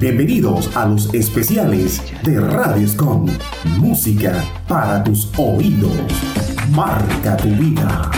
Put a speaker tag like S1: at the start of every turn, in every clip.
S1: Bienvenidos a los especiales de Radioscom. Música para tus oídos. Marca tu vida.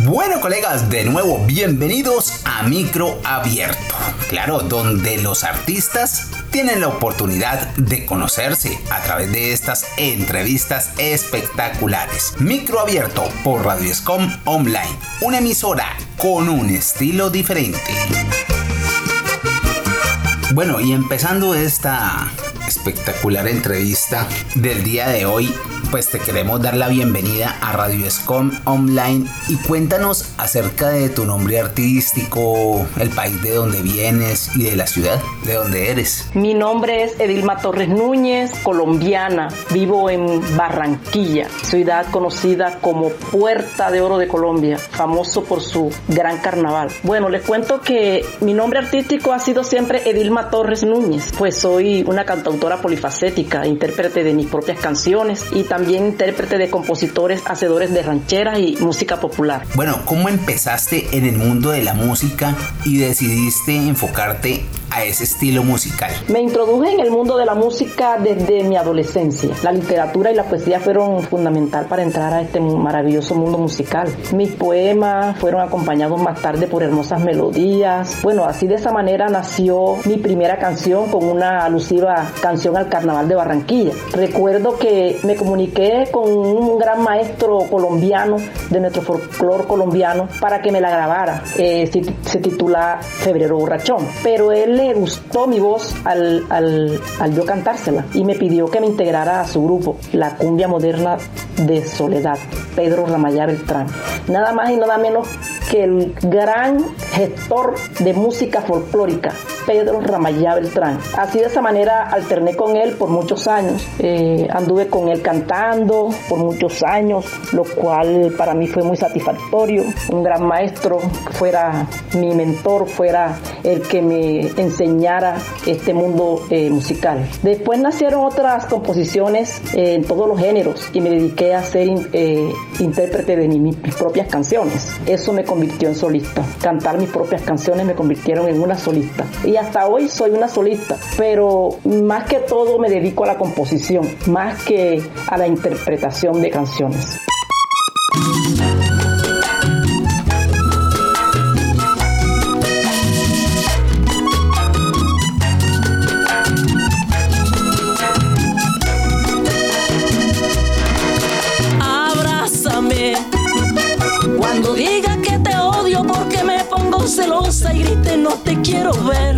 S2: Bueno colegas, de nuevo bienvenidos a Micro Abierto. Claro, donde los artistas tienen la oportunidad de conocerse a través de estas entrevistas espectaculares. Micro Abierto por Radio Escom Online, una emisora con un estilo diferente. Bueno, y empezando esta espectacular entrevista del día de hoy, pues te queremos dar la bienvenida a Radio Escom Online y cuéntanos acerca de tu nombre artístico, el país de donde vienes y de la ciudad de donde eres.
S3: Mi nombre es Edilma Torres Núñez, colombiana. Vivo en Barranquilla, ciudad conocida como Puerta de Oro de Colombia, famoso por su gran carnaval. Bueno, les cuento que mi nombre artístico ha sido siempre Edilma Torres Núñez, pues soy una cantautora polifacética, intérprete de mis propias canciones y también intérprete de compositores, hacedores de rancheras y música popular.
S2: Bueno, ¿cómo empezaste en el mundo de la música y decidiste enfocarte a ese estilo musical?
S3: Me introduje en el mundo de la música desde mi adolescencia. La literatura y la poesía fueron fundamental para entrar a este maravilloso mundo musical. Mis poemas fueron acompañados más tarde por hermosas melodías. Bueno, así de esa manera nació mi primera canción con una alusiva canción al carnaval de Barranquilla. Recuerdo que me comuniqué con un gran maestro colombiano de nuestro folclore colombiano para que me la grabara. Eh, se titula Febrero Borrachón. Pero él le gustó mi voz al, al, al, yo cantársela y me pidió que me integrara a su grupo, la cumbia moderna de Soledad, Pedro Ramayá Beltrán. Nada más y nada menos que el gran gestor de música folclórica, Pedro Ramayá Beltrán. Así de esa manera alterné con él por muchos años. Eh, anduve con él cantando por muchos años, lo cual para mí fue muy satisfactorio. Un gran maestro, fuera mi mentor, fuera el que me enseñara este mundo eh, musical. Después nacieron otras composiciones eh, en todos los géneros y me dediqué a ser eh, intérprete de mis propias canciones. Eso me convirtió en solista. Cantar mis propias canciones me convirtieron en una solista. Y hasta hoy soy una solista, pero más que todo me dedico a la composición, más que a la interpretación de canciones.
S4: Quiero ver.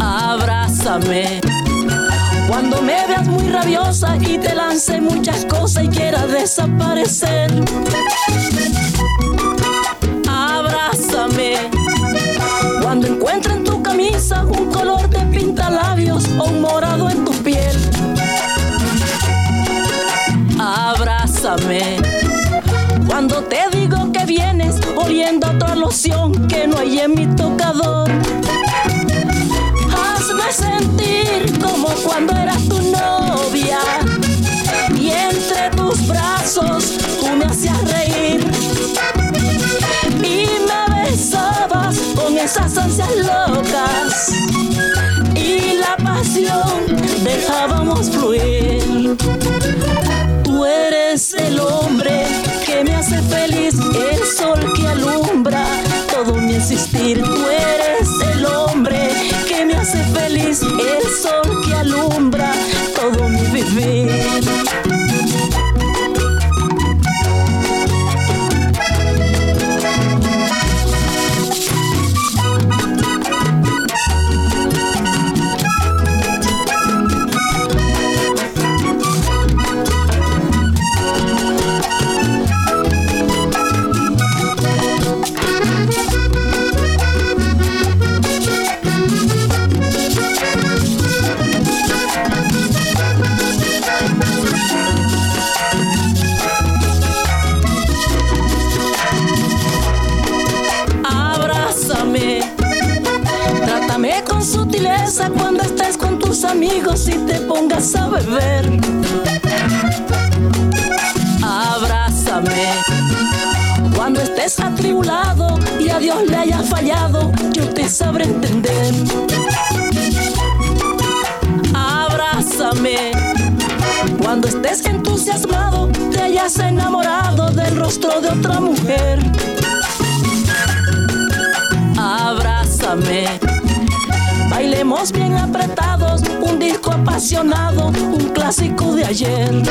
S4: Abrázame. Cuando me veas muy rabiosa y te lance muchas cosas y quiera desaparecer. Abrázame. Cuando encuentre en tu camisa un color de pintalabios o un morado oliendo a loción que no hay en mi tocador. Hazme sentir como cuando eras tu novia. Dios le haya fallado, yo te sabré entender. Abrázame. Cuando estés entusiasmado, te hayas enamorado del rostro de otra mujer. Abrázame. Bailemos bien apretados, un disco apasionado, un clásico de ayer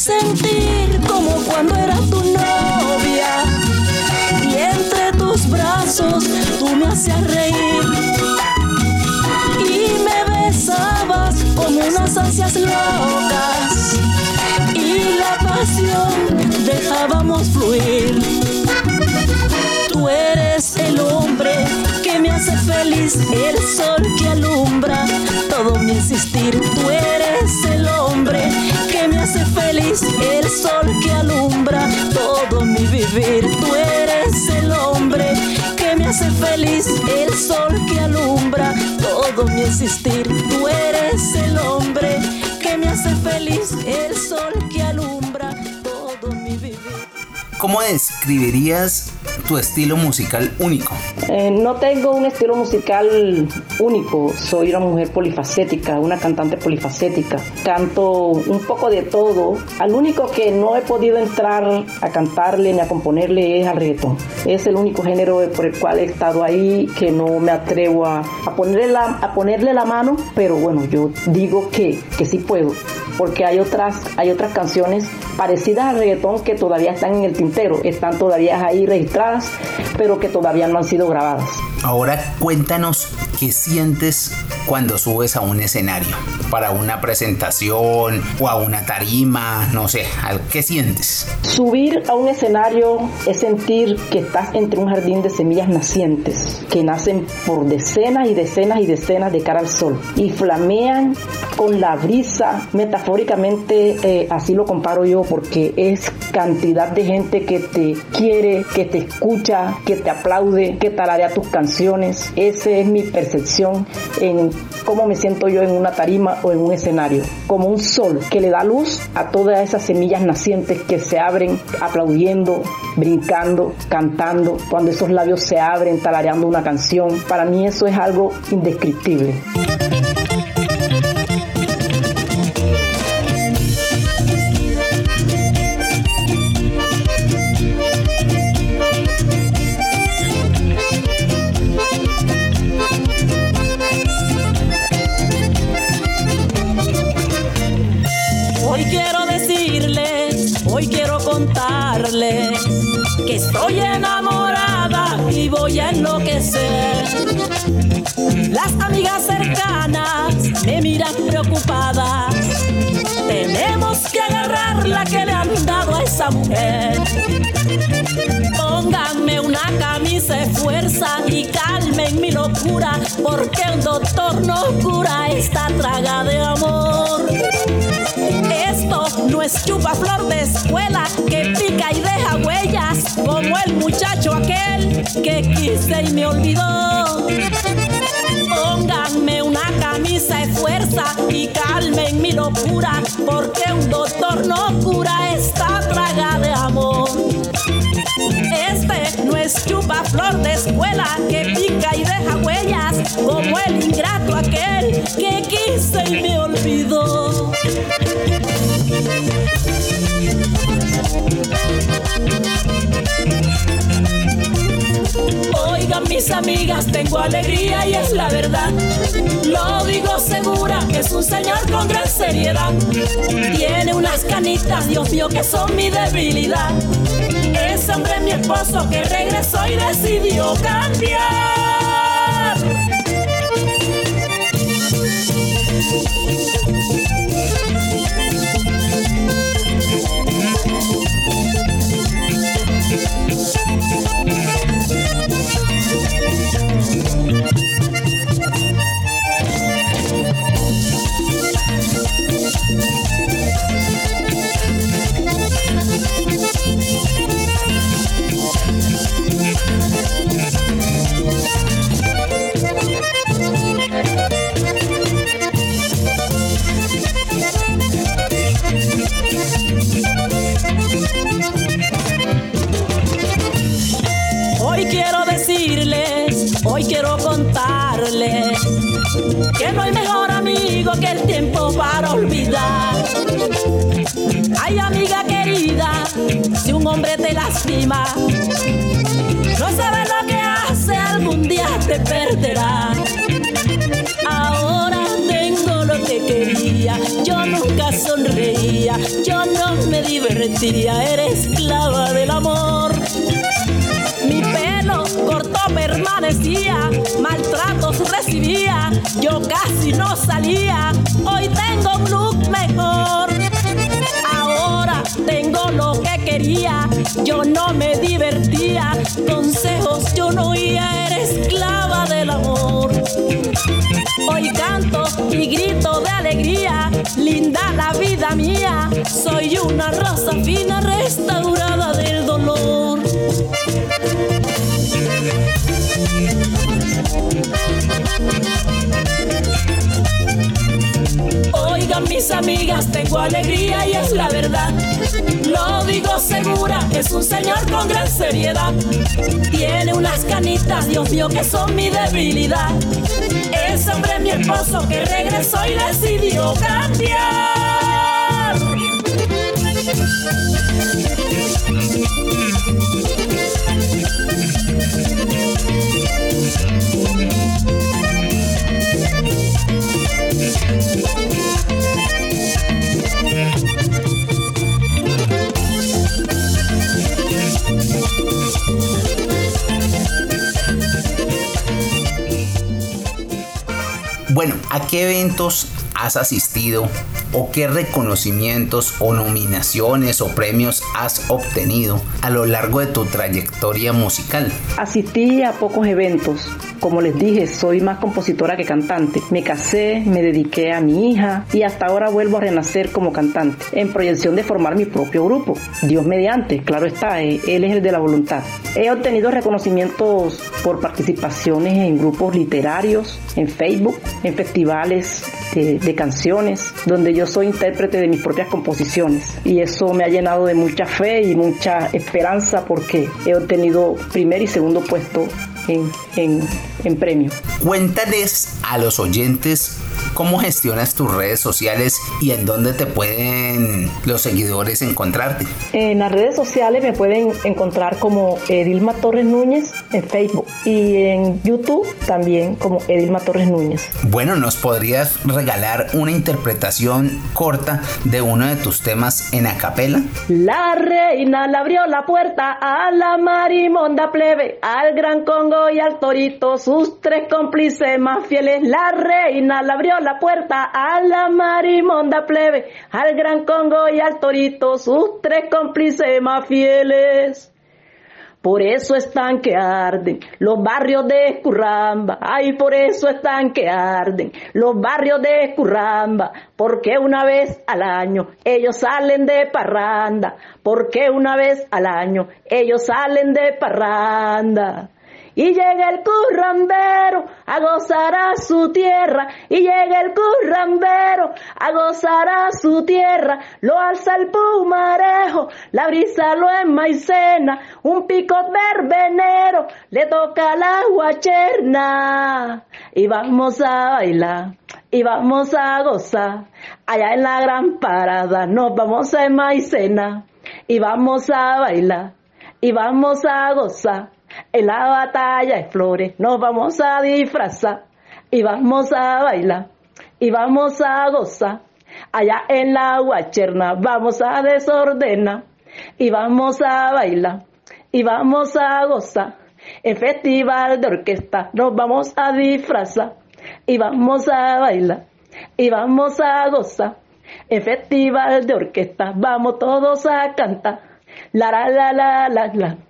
S4: sentir como cuando era tu novia. Tú me hacías reír. Y me besabas con unas ansias locas. Y la pasión dejábamos fluir. Tú eres el hombre que me hace feliz, el sol que alumbra todo mi existir. Tú eres el hombre que me hace feliz, el sol que alumbra todo mi vivir. Tú eres el hombre que me hace feliz, el sol que alumbra todo mi existir. Tú eres el hombre que me hace feliz, el sol que alumbra.
S2: ¿Cómo describirías tu estilo musical único?
S3: Eh, no tengo un estilo musical único, soy una mujer polifacética, una cantante polifacética. Canto un poco de todo. Al único que no he podido entrar a cantarle ni a componerle es al reggaetón. Es el único género por el cual he estado ahí que no me atrevo a, ponerle, la, a ponerle la mano, pero bueno, yo digo que, que sí puedo porque hay otras, hay otras canciones parecidas al reggaetón que todavía están en el están todavía ahí registradas, pero que todavía no han sido grabadas.
S2: Ahora cuéntanos qué sientes cuando subes a un escenario para una presentación o a una tarima, no sé, ¿qué sientes?
S3: Subir a un escenario es sentir que estás entre un jardín de semillas nacientes que nacen por decenas y decenas y decenas de cara al sol y flamean con la brisa, metafóricamente eh, así lo comparo yo porque es cantidad de gente que te quiere, que te escucha, que te aplaude, que tararea tus canciones. Esa es mi percepción en cómo me siento yo en una tarima o en un escenario. Como un sol que le da luz a todas esas semillas nacientes que se abren aplaudiendo, brincando, cantando, cuando esos labios se abren talareando una canción. Para mí eso es algo indescriptible.
S4: Miran preocupadas. Tenemos que agarrar la que le han dado a esa mujer. Pónganme una camisa de fuerza y calmen mi locura, porque el doctor no cura esta traga de amor. Esto no es chupa flor de escuela que pica y deja huellas, como el muchacho aquel que quise y me olvidó. Pónganme una camisa de fuerza y calmen mi locura, porque un doctor no cura esta traga de amor. Este no es chupa flor de escuela que pica y deja huellas, como el ingrato aquel que quise y me olvidó. Oigan mis amigas, tengo alegría y es la verdad. Lo digo segura, es un señor con gran seriedad. Tiene unas canitas, Dios mío, que son mi debilidad. Es hombre mi esposo que regresó y decidió cambiar. Que no hay mejor amigo que el tiempo para olvidar. Ay, amiga querida, si un hombre te lastima, no sabes lo que hace, algún día te perderá. Ahora tengo lo que quería, yo nunca sonreía, yo no me divertía, eres esclava del amor. Permanecía, maltratos recibía, yo casi no salía, hoy tengo un look mejor. Ahora tengo lo que quería, yo no me divertía, consejos yo no oía, eres esclava del amor. Hoy canto y grito de alegría, linda la vida mía, soy una rosa fina restaurada Mis amigas, tengo alegría y es la verdad. Lo digo segura, es un señor con gran seriedad. Tiene unas canitas, Dios mío, que son mi debilidad. Es hombre mi esposo que regresó y decidió cambiar.
S2: Bueno, ¿a qué eventos has asistido o qué reconocimientos o nominaciones o premios has obtenido a lo largo de tu trayectoria musical?
S3: Asistí a pocos eventos. Como les dije, soy más compositora que cantante. Me casé, me dediqué a mi hija y hasta ahora vuelvo a renacer como cantante en proyección de formar mi propio grupo. Dios mediante, claro está, eh, Él es el de la voluntad. He obtenido reconocimientos por participaciones en grupos literarios, en Facebook, en festivales de, canciones, donde yo soy intérprete de mis propias composiciones. Y eso me ha llenado de mucha fe y mucha esperanza porque he obtenido primer y segundo puesto en, en, en premio.
S2: Cuéntales a los oyentes cómo gestionas tus redes sociales y en dónde te pueden los seguidores encontrarte.
S3: En las redes sociales me pueden encontrar como Edilma Torres Núñez en Facebook y en YouTube también como Edilma Torres Núñez.
S2: Bueno, ¿nos podrías regalar una interpretación corta de uno de tus temas en acapela?
S3: La reina le abrió la puerta a la marimonda plebe, al gran Congo y al torito, sus tres cómplices más fieles. La reina le abrió la puerta a la marimonda plebe, al gran Congo y al torito, sus tres cómplices más fieles. Por eso están que arden los barrios de Escurramba. Ay, por eso están que arden los barrios de Escurramba. Porque una vez al año ellos salen de parranda. Porque una vez al año ellos salen de parranda. Y llega el currambero a gozar a su tierra. Y llega el currambero a gozar a su tierra. Lo alza el pumarejo, la brisa lo enmaicena. Un pico verbenero le toca la guacherna. Y vamos a bailar. Y vamos a gozar. Allá en la gran parada nos vamos a enmaicena. Y vamos a bailar. Y vamos a gozar. En la batalla de flores nos vamos a disfrazar y vamos a bailar y vamos a gozar. Allá en la guacherna vamos a desordenar y vamos a bailar y vamos a gozar. En festival de orquesta nos vamos a disfrazar y vamos a bailar y vamos a gozar. En festival de orquesta vamos todos a cantar. La la la la la la.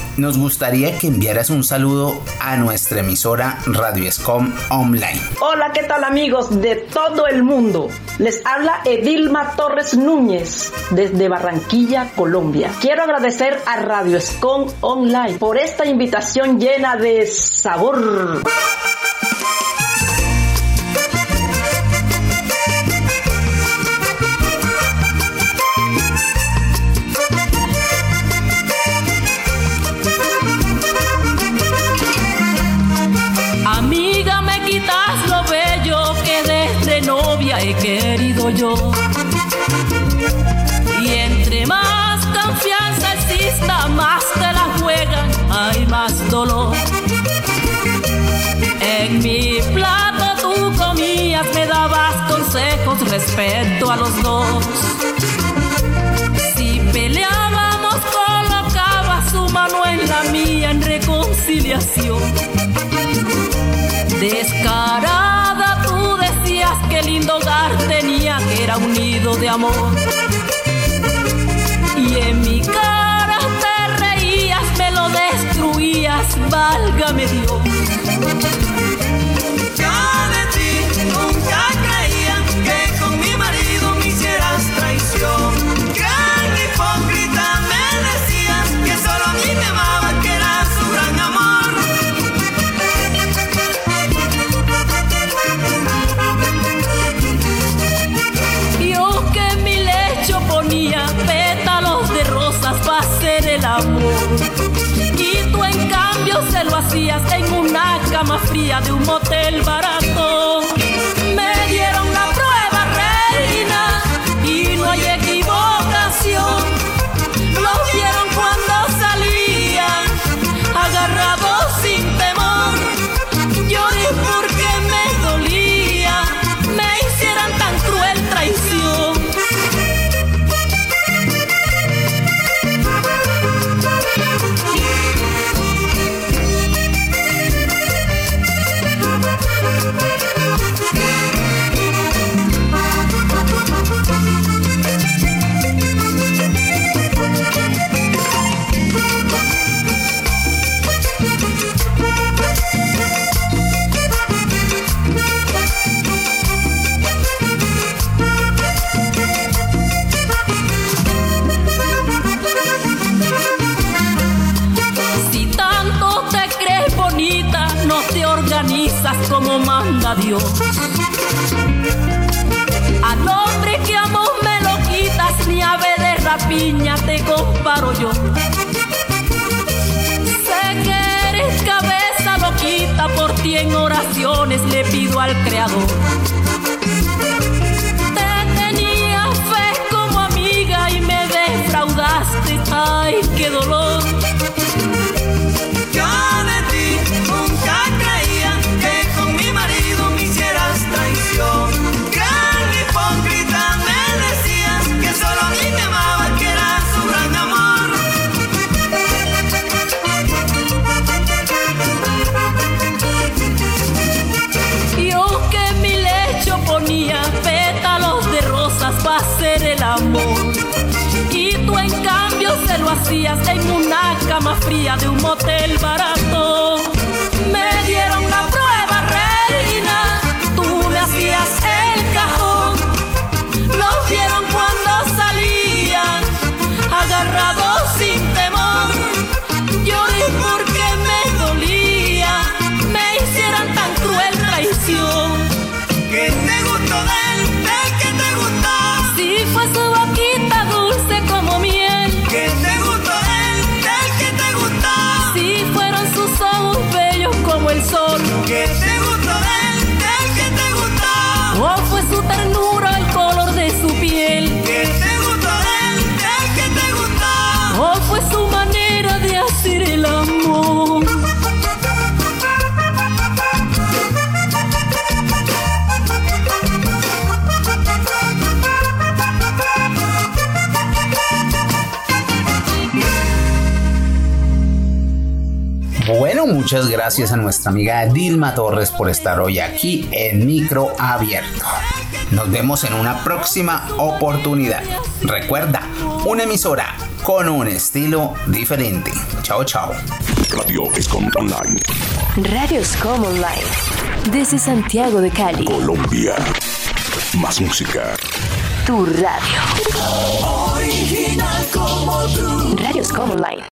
S2: nos gustaría que enviaras un saludo a nuestra emisora Radio Escom Online.
S3: Hola, ¿qué tal amigos de todo el mundo? Les habla Edilma Torres Núñez desde Barranquilla, Colombia. Quiero agradecer a Radio Escom Online por esta invitación llena de sabor.
S4: Consejos respecto a los dos. Si peleábamos, colocaba su mano en la mía en reconciliación. Descarada tú decías que lindo hogar tenía, que era un nido de amor. Y en mi cara te reías, me lo destruías, válgame Dios. Cama fría de un organizas como manda Dios. Al hombre que amo me lo quitas, ni ave de rapiña te comparo yo. Sé que eres cabeza loquita, por ti en oraciones le pido al Creador. Te tenía fe como amiga y me defraudaste, ay, qué dolor.
S5: De
S4: un motel
S2: muchas gracias a nuestra amiga Dilma Torres por estar hoy aquí en Micro Abierto. Nos vemos en una próxima oportunidad. Recuerda, una emisora con un estilo diferente. Chao, chao.
S6: Radio Escom Online.
S7: Radio Scom Online. Desde Santiago de Cali.
S6: Colombia. Más música.
S7: Tu radio.
S5: Original como tú.
S7: Radio Scom Online.